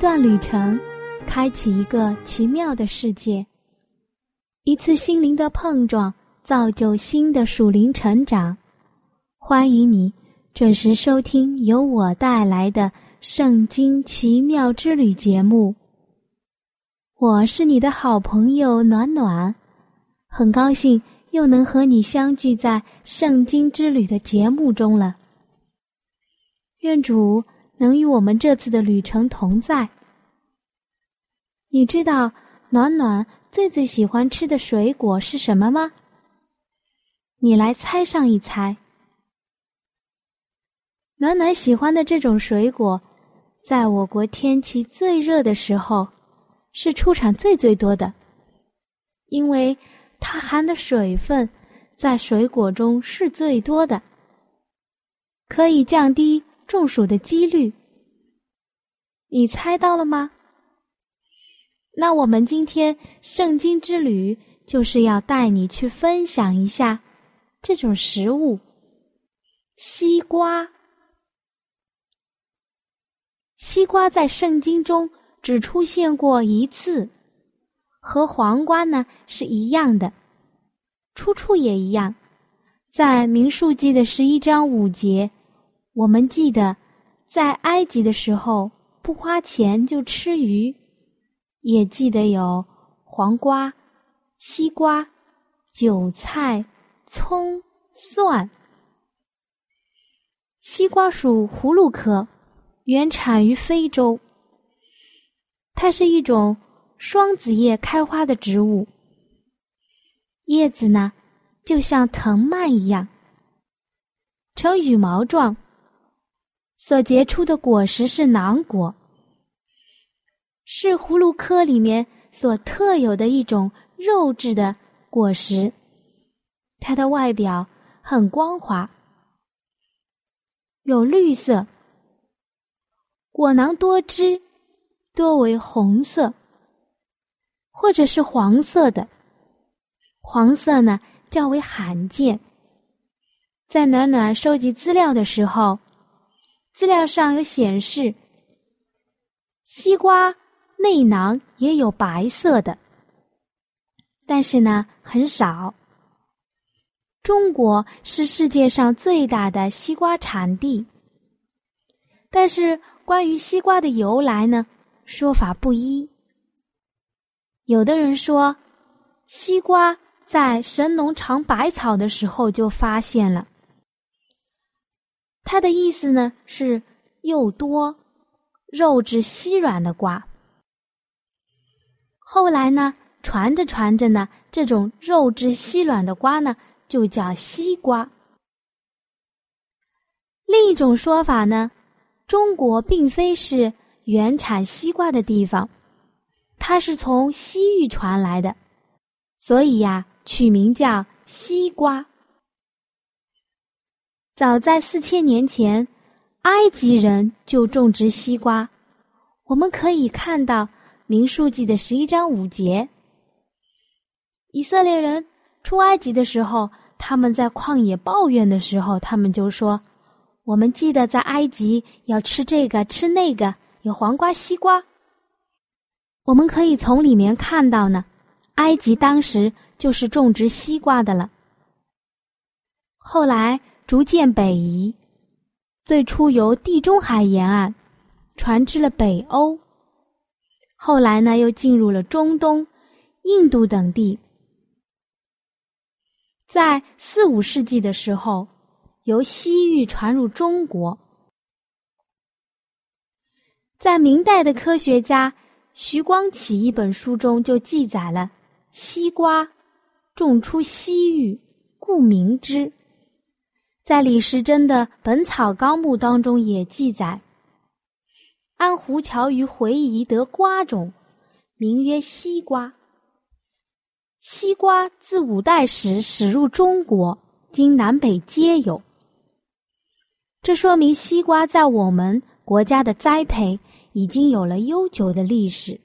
一段旅程，开启一个奇妙的世界；一次心灵的碰撞，造就新的属灵成长。欢迎你准时收听由我带来的《圣经奇妙之旅》节目。我是你的好朋友暖暖，很高兴又能和你相聚在《圣经之旅》的节目中了。愿主。能与我们这次的旅程同在。你知道暖暖最最喜欢吃的水果是什么吗？你来猜上一猜。暖暖喜欢的这种水果，在我国天气最热的时候，是出产最最多的，因为它含的水分在水果中是最多的，可以降低。中暑的几率，你猜到了吗？那我们今天圣经之旅就是要带你去分享一下这种食物——西瓜。西瓜在圣经中只出现过一次，和黄瓜呢是一样的，出处也一样，在民数记的十一章五节。我们记得，在埃及的时候不花钱就吃鱼，也记得有黄瓜、西瓜、韭菜、葱、蒜。西瓜属葫芦科，原产于非洲。它是一种双子叶开花的植物，叶子呢就像藤蔓一样，呈羽毛状。所结出的果实是囊果，是葫芦科里面所特有的一种肉质的果实。它的外表很光滑，有绿色，果囊多汁，多为红色，或者是黄色的。黄色呢较为罕见。在暖暖收集资料的时候。资料上有显示，西瓜内囊也有白色的，但是呢很少。中国是世界上最大的西瓜产地，但是关于西瓜的由来呢，说法不一。有的人说，西瓜在神农尝百草的时候就发现了。它的意思呢是又多、肉质稀软的瓜。后来呢，传着传着呢，这种肉质稀软的瓜呢就叫西瓜。另一种说法呢，中国并非是原产西瓜的地方，它是从西域传来的，所以呀，取名叫西瓜。早在四千年前，埃及人就种植西瓜。我们可以看到《民数记》的十一章五节。以色列人出埃及的时候，他们在旷野抱怨的时候，他们就说：“我们记得在埃及要吃这个吃那个，有黄瓜、西瓜。”我们可以从里面看到呢，埃及当时就是种植西瓜的了。后来。逐渐北移，最初由地中海沿岸传至了北欧，后来呢又进入了中东、印度等地。在四五世纪的时候，由西域传入中国。在明代的科学家徐光启一本书中就记载了：西瓜种出西域，故名之。在李时珍的《本草纲目》当中也记载，安胡桥于回夷得瓜种，名曰西瓜。西瓜自五代时始入中国，今南北皆有。这说明西瓜在我们国家的栽培已经有了悠久的历史，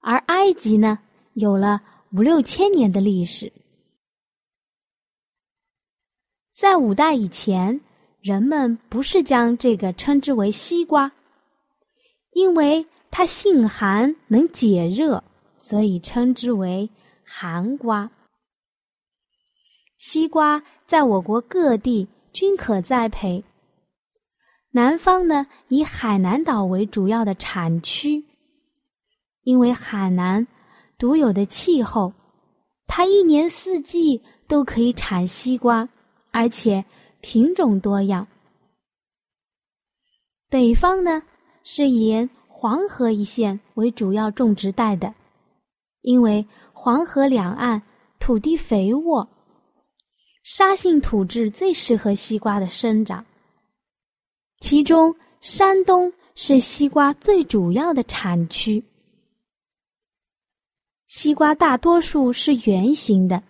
而埃及呢，有了五六千年的历史。在五代以前，人们不是将这个称之为西瓜，因为它性寒，能解热。所以称之为寒瓜。西瓜在我国各地均可栽培。南方呢，以海南岛为主要的产区，因为海南独有的气候，它一年四季都可以产西瓜，而且品种多样。北方呢，是以黄河一线为主要种植带的。因为黄河两岸土地肥沃，沙性土质最适合西瓜的生长。其中，山东是西瓜最主要的产区。西瓜大多数是圆形的，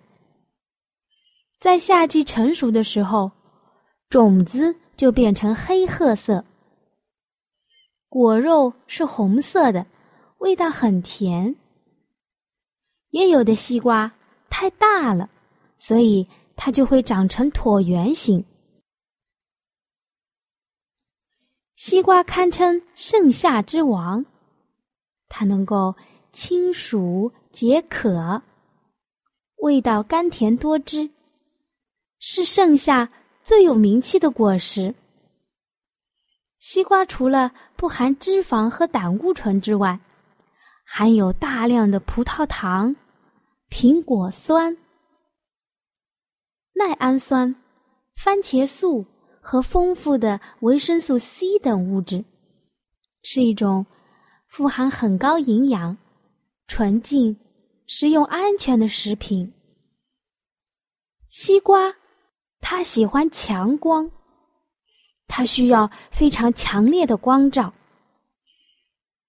在夏季成熟的时候，种子就变成黑褐色，果肉是红色的，味道很甜。也有的西瓜太大了，所以它就会长成椭圆形。西瓜堪称盛夏之王，它能够清暑解渴，味道甘甜多汁，是盛夏最有名气的果实。西瓜除了不含脂肪和胆固醇之外，含有大量的葡萄糖。苹果酸、赖氨酸、番茄素和丰富的维生素 C 等物质，是一种富含很高营养、纯净、食用安全的食品。西瓜，它喜欢强光，它需要非常强烈的光照，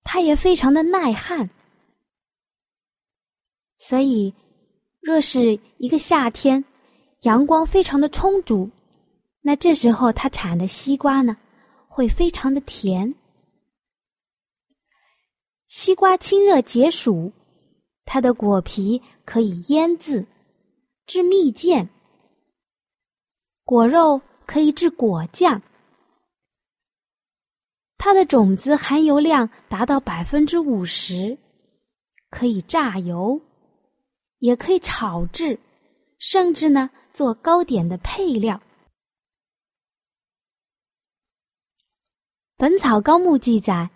它也非常的耐旱。所以，若是一个夏天，阳光非常的充足，那这时候它产的西瓜呢，会非常的甜。西瓜清热解暑，它的果皮可以腌制、制蜜饯，果肉可以制果酱，它的种子含油量达到百分之五十，可以榨油。也可以炒制，甚至呢做糕点的配料。《本草纲目》记载，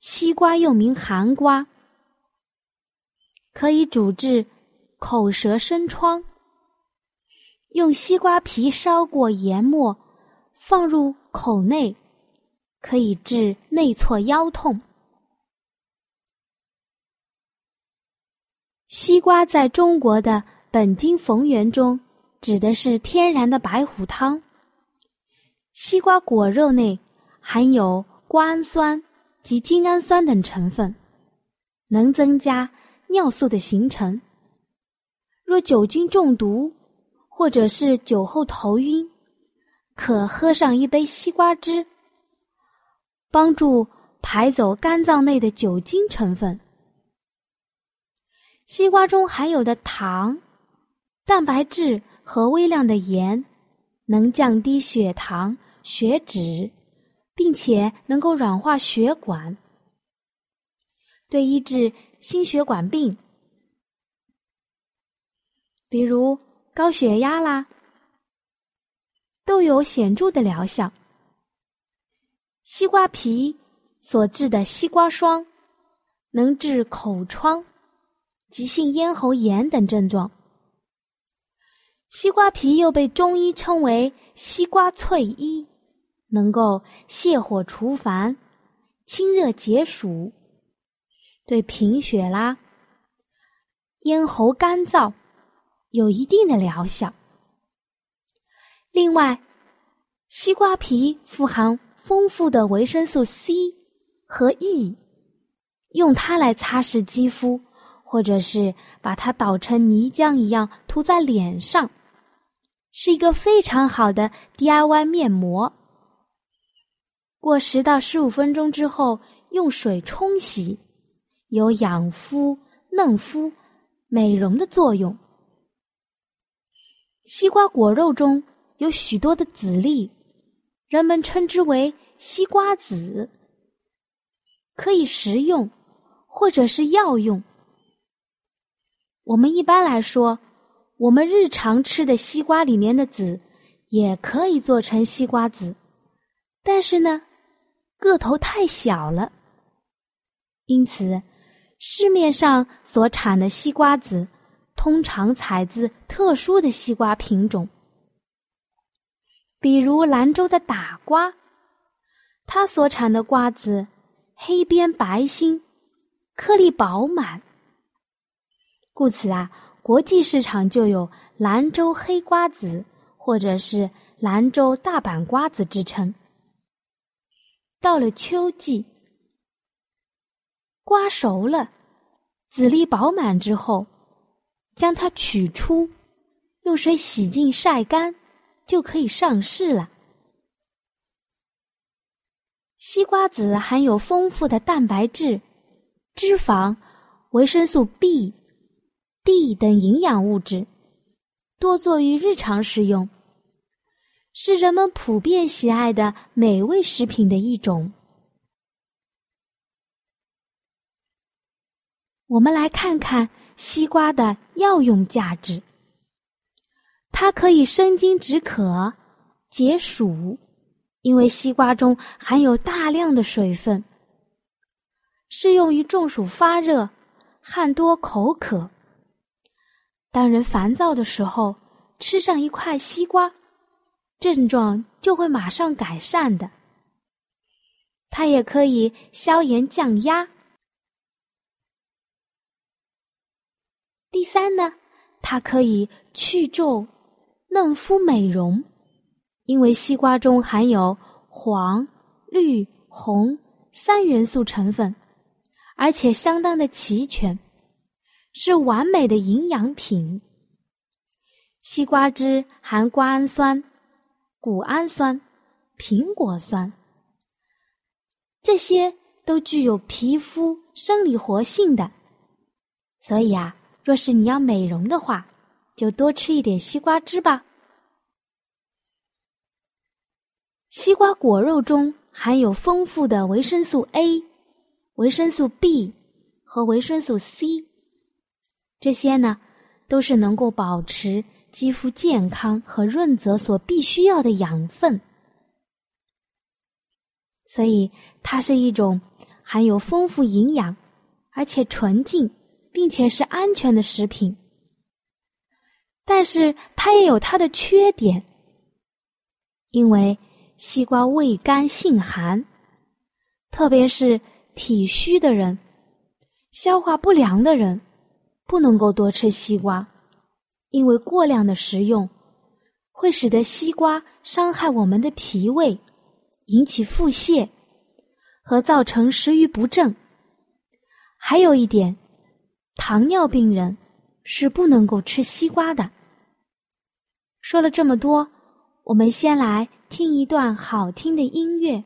西瓜又名寒瓜，可以主治口舌生疮。用西瓜皮烧过研末，放入口内，可以治内挫腰痛。西瓜在中国的本经逢源中，指的是天然的白虎汤。西瓜果肉内含有瓜氨酸及精氨酸等成分，能增加尿素的形成。若酒精中毒或者是酒后头晕，可喝上一杯西瓜汁，帮助排走肝脏内的酒精成分。西瓜中含有的糖、蛋白质和微量的盐，能降低血糖、血脂，并且能够软化血管，对医治心血管病，比如高血压啦，都有显著的疗效。西瓜皮所制的西瓜霜，能治口疮。急性咽喉炎等症状。西瓜皮又被中医称为西瓜翠衣，能够泻火除烦、清热解暑，对贫血啦、咽喉干燥有一定的疗效。另外，西瓜皮富含丰富的维生素 C 和 E，，用它来擦拭肌肤，或者是把它捣成泥浆一样涂在脸上，是一个非常好的 DIY 面膜。过十到十五分钟之后，用水冲洗，有养肤、嫩肤、美容的作用。西瓜果肉中有许多的籽粒，人们称之为西瓜籽，可以食用或者是药用。我们一般来说，我们日常吃的西瓜里面的籽也可以做成西瓜籽，但是呢。个头太小了，因此市面上所产的西瓜籽通常采自特殊的西瓜品种，比如兰州的打瓜，它所产的瓜子黑边白心，颗粒饱满，故此啊，国际市场就有兰州黑瓜子或者是兰州大阪瓜子之称。到了秋季，瓜熟了，籽粒饱满之后，将它取出，用水洗净晒干，就可以上市了。西瓜籽含有丰富的蛋白质、脂肪、维生素 B、D 等营养物质，多作于日常食用。是人们普遍喜爱的美味食品的一种。我们来看看西瓜的药用价值。它可以生津止渴、解暑，因为西瓜中含有大量的水分，适用于中暑发热、汗多口渴。当人烦躁的时候，吃上一块西瓜。症状就会马上改善的。它也可以消炎降压。第三呢，它可以去皱、嫩肤、美容，因为西瓜中含有黄、绿、红三元素成分，而且相当的齐全，是完美的营养品。西瓜汁含瓜氨酸。谷氨酸、苹果酸，这些都具有皮肤生理活性的，所以啊，若是你要美容的话，就多吃一点西瓜汁吧。西瓜果肉中含有丰富的维生素 A、维生素 B 和维生素 C，这些呢，都是能够保持。肌肤健康和润泽所必须要的养分，所以它是一种含有丰富营养，而且纯净，并且是安全的食品。但是它也有它的缺点，因为西瓜味甘性寒，特别是体虚的人、消化不良的人，不能够多吃西瓜。因为过量的食用，会使得西瓜伤害我们的脾胃，引起腹泻和造成食欲不振。还有一点，糖尿病人是不能够吃西瓜的。说了这么多，我们先来听一段好听的音乐。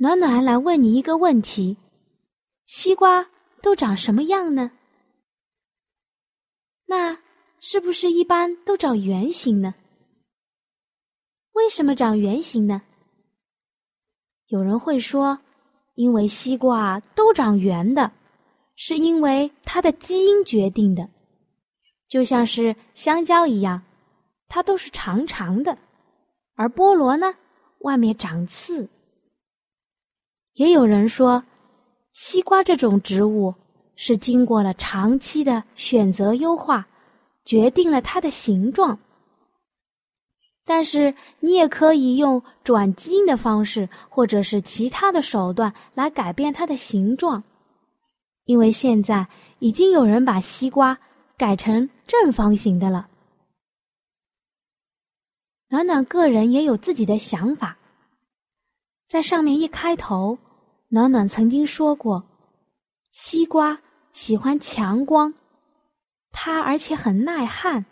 暖暖来问你一个问题：西瓜都长什么样呢？那是不是一般都长圆形呢？为什么长圆形呢？有人会说，因为西瓜都长圆的，是因为它的基因决定的，就像是香蕉一样，它都是长长的，而菠萝呢，外面长刺。也有人说，西瓜这种植物是经过了长期的选择优化，决定了它的形状。但是你也可以用转基因的方式，或者是其他的手段来改变它的形状，因为现在已经有人把西瓜改成正方形的了。暖暖个人也有自己的想法，在上面一开头，暖暖曾经说过，西瓜喜欢强光，它而且很耐旱，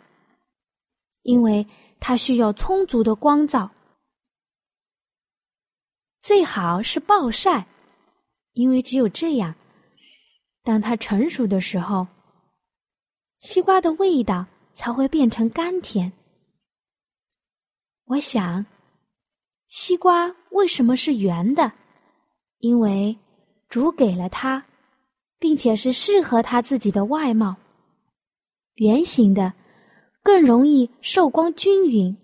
因为。它需要充足的光照，最好是暴晒，因为只有这样，当它成熟的时候，西瓜的味道才会变成甘甜。我想，西瓜为什么是圆的？因为主给了他，并且是适合他自己的外貌，圆形的。更容易受光均匀，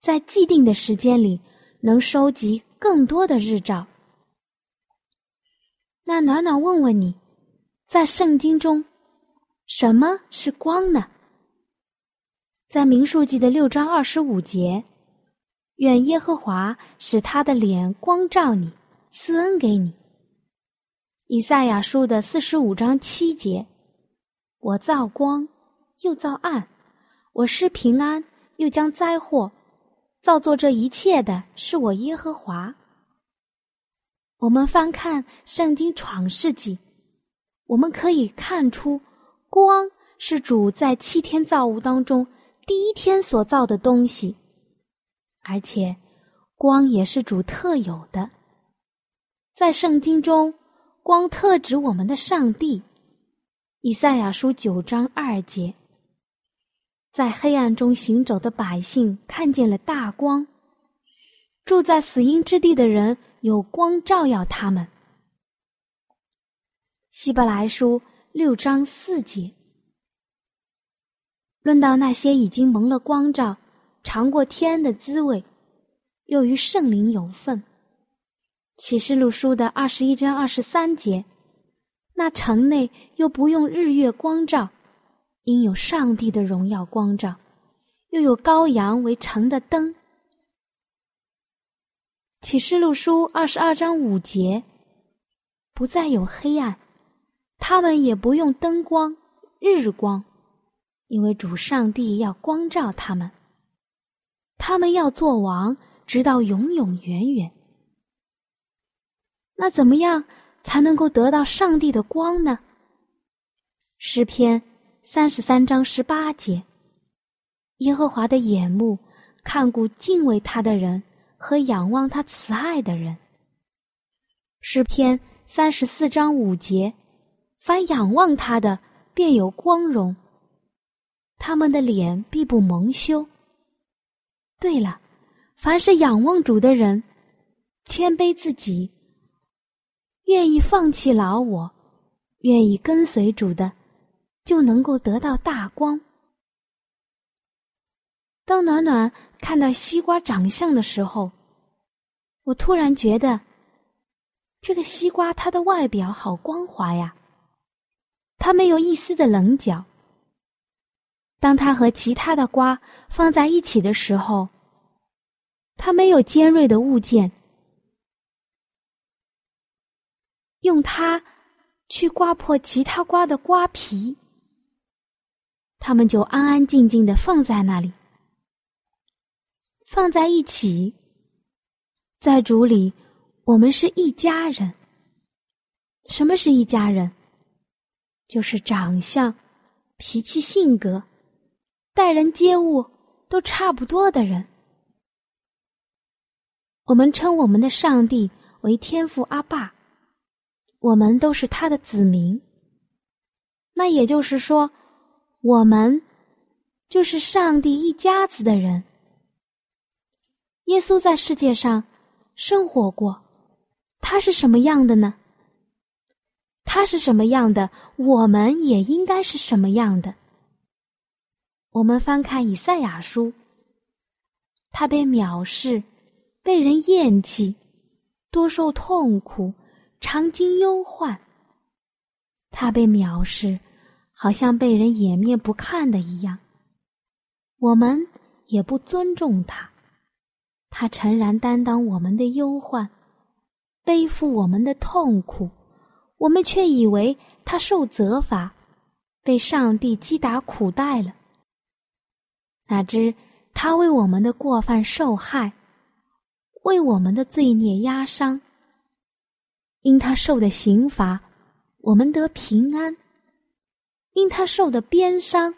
在既定的时间里能收集更多的日照。那暖暖问问你，在圣经中，什么是光呢？在民数记的六章二十五节，愿耶和华使他的脸光照你，赐恩给你。以赛亚书的四十五章七节，我造光。又造暗，我施平安，又将灾祸造作这一切的是我耶和华。我们翻看圣经创世纪，我们可以看出，光是主在七天造物当中第一天所造的东西，而且光也是主特有的。在圣经中，光特指我们的上帝。以赛亚书九章二节。在黑暗中行走的百姓看见了大光，住在死荫之地的人有光照耀他们。希伯来书六章四节，论到那些已经蒙了光照、尝过天恩的滋味，又与圣灵有份。启示录书的二十一章二十三节，那城内又不用日月光照。因有上帝的荣耀光照，又有羔羊为城的灯。启示录书二十二章五节，不再有黑暗，他们也不用灯光、日光，因为主上帝要光照他们。他们要做王，直到永永远远。那怎么样才能够得到上帝的光呢？诗篇。三十三章十八节，耶和华的眼目看顾敬畏他的人和仰望他慈爱的人。诗篇三十四章五节，凡仰望他的，便有光荣，他们的脸必不蒙羞。对了，凡是仰望主的人，谦卑自己，愿意放弃老我，愿意跟随主的。就能够得到大光。当暖暖看到西瓜长相的时候，我突然觉得，这个西瓜它的外表好光滑呀，它没有一丝的棱角。当它和其他的瓜放在一起的时候，它没有尖锐的物件，用它去刮破其他瓜的瓜皮。他们就安安静静的放在那里，放在一起。在主里，我们是一家人。什么是一家人？就是长相、脾气、性格、待人接物都差不多的人。我们称我们的上帝为天父阿爸，我们都是他的子民。那也就是说，我们就是上帝一家子的人。耶稣在世界上生活过，他是什么样的呢？他是什么样的，我们也应该是什么样的。我们翻看以赛亚书，他被藐视，被人厌弃，多受痛苦，常经忧患。他被藐视，好像被人掩面不看的一样。我们也不尊重他，他诚然担当我们的忧患，背负我们的痛苦。我们却以为他受责罚，被上帝击打苦待了。哪知他为我们的过犯受害，为我们的罪孽压伤。因他受的刑罚，我们得平安；因他受的鞭伤，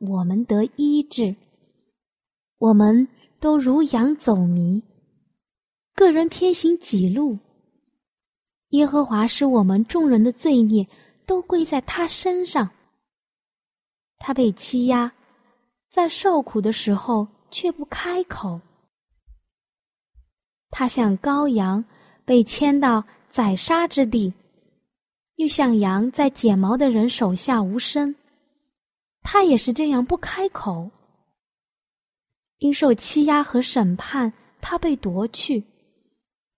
我们得医治。我们都如羊走迷，个人偏行己路。耶和华使我们众人的罪孽都归在他身上。他被欺压，在受苦的时候却不开口。他像羔羊被牵到宰杀之地，又像羊在剪毛的人手下无声。他也是这样不开口。因受欺压和审判，他被夺去。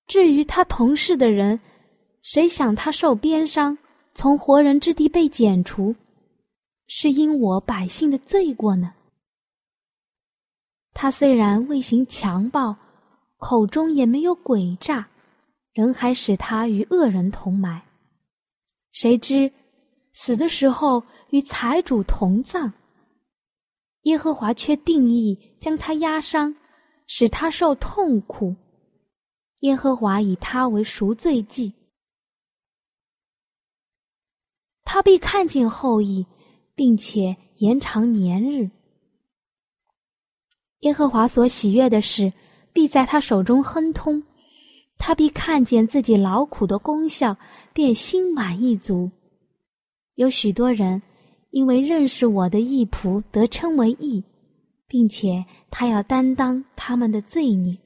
至于他同事的人，谁想他受鞭伤，从活人之地被剪除，是因我百姓的罪过呢？他虽然未行强暴，口中也没有诡诈，人还使他与恶人同埋。谁知死的时候与财主同葬。耶和华却定义将他压伤，使他受痛苦。耶和华以他为赎罪祭。他必看见后裔，并且延长年日。耶和华所喜悦的事，必在他手中亨通。他必看见自己劳苦的功效，便心满意足。有许多人因为认识我的义仆，得称为义，并且他要担当他们的罪孽。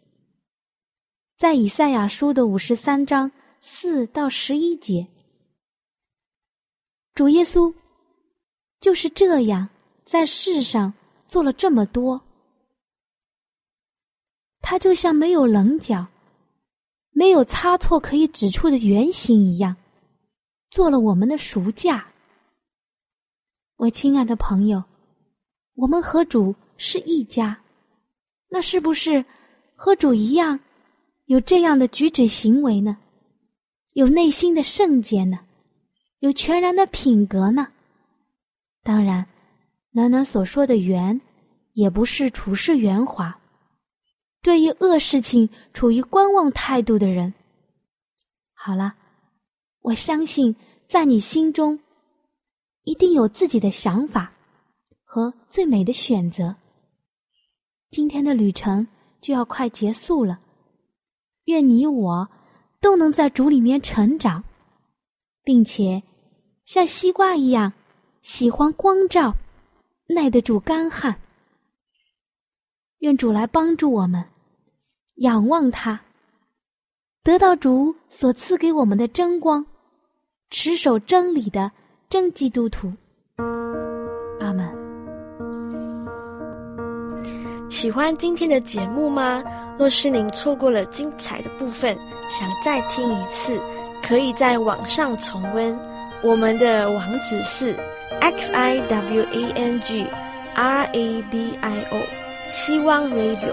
在以赛亚书的五十三章四到十一节。主耶稣就是这样在世上做了这么多，他就像没有棱角、没有差错可以指出的原型一样，做了我们的赎价。我亲爱的朋友，我们和主是一家，那是不是和主一样有这样的举止行为呢？有内心的圣洁呢？有全然的品格呢。当然，暖暖所说的“圆”，也不是处事圆滑，对于恶事情处于观望态度的人。好了，我相信在你心中，一定有自己的想法和最美的选择。今天的旅程就要快结束了，愿你我都能在主里面成长。并且，像西瓜一样喜欢光照，耐得住干旱。愿主来帮助我们，仰望他，得到主所赐给我们的真光，持守真理的真基督徒。阿门。喜欢今天的节目吗？若是您错过了精彩的部分，想再听一次。可以在网上重温，我们的网址是 x i w a n g r a d i o，希望 radio，